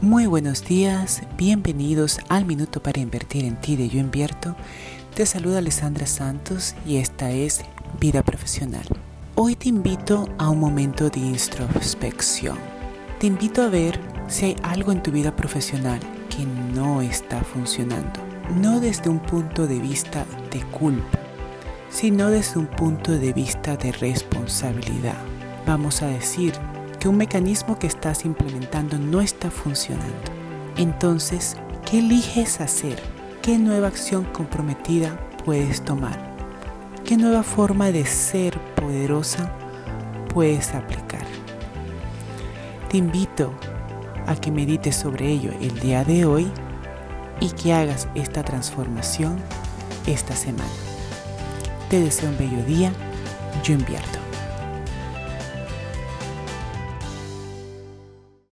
Muy buenos días, bienvenidos al Minuto para Invertir en Ti de Yo Invierto. Te saluda Alessandra Santos y esta es Vida Profesional. Hoy te invito a un momento de introspección. Te invito a ver si hay algo en tu vida profesional que no está funcionando. No desde un punto de vista de culpa, sino desde un punto de vista de responsabilidad. Vamos a decir que un mecanismo que estás implementando no está funcionando. Entonces, ¿qué eliges hacer? ¿Qué nueva acción comprometida puedes tomar? ¿Qué nueva forma de ser poderosa puedes aplicar? Te invito a que medites sobre ello el día de hoy y que hagas esta transformación esta semana. Te deseo un bello día, yo invierto.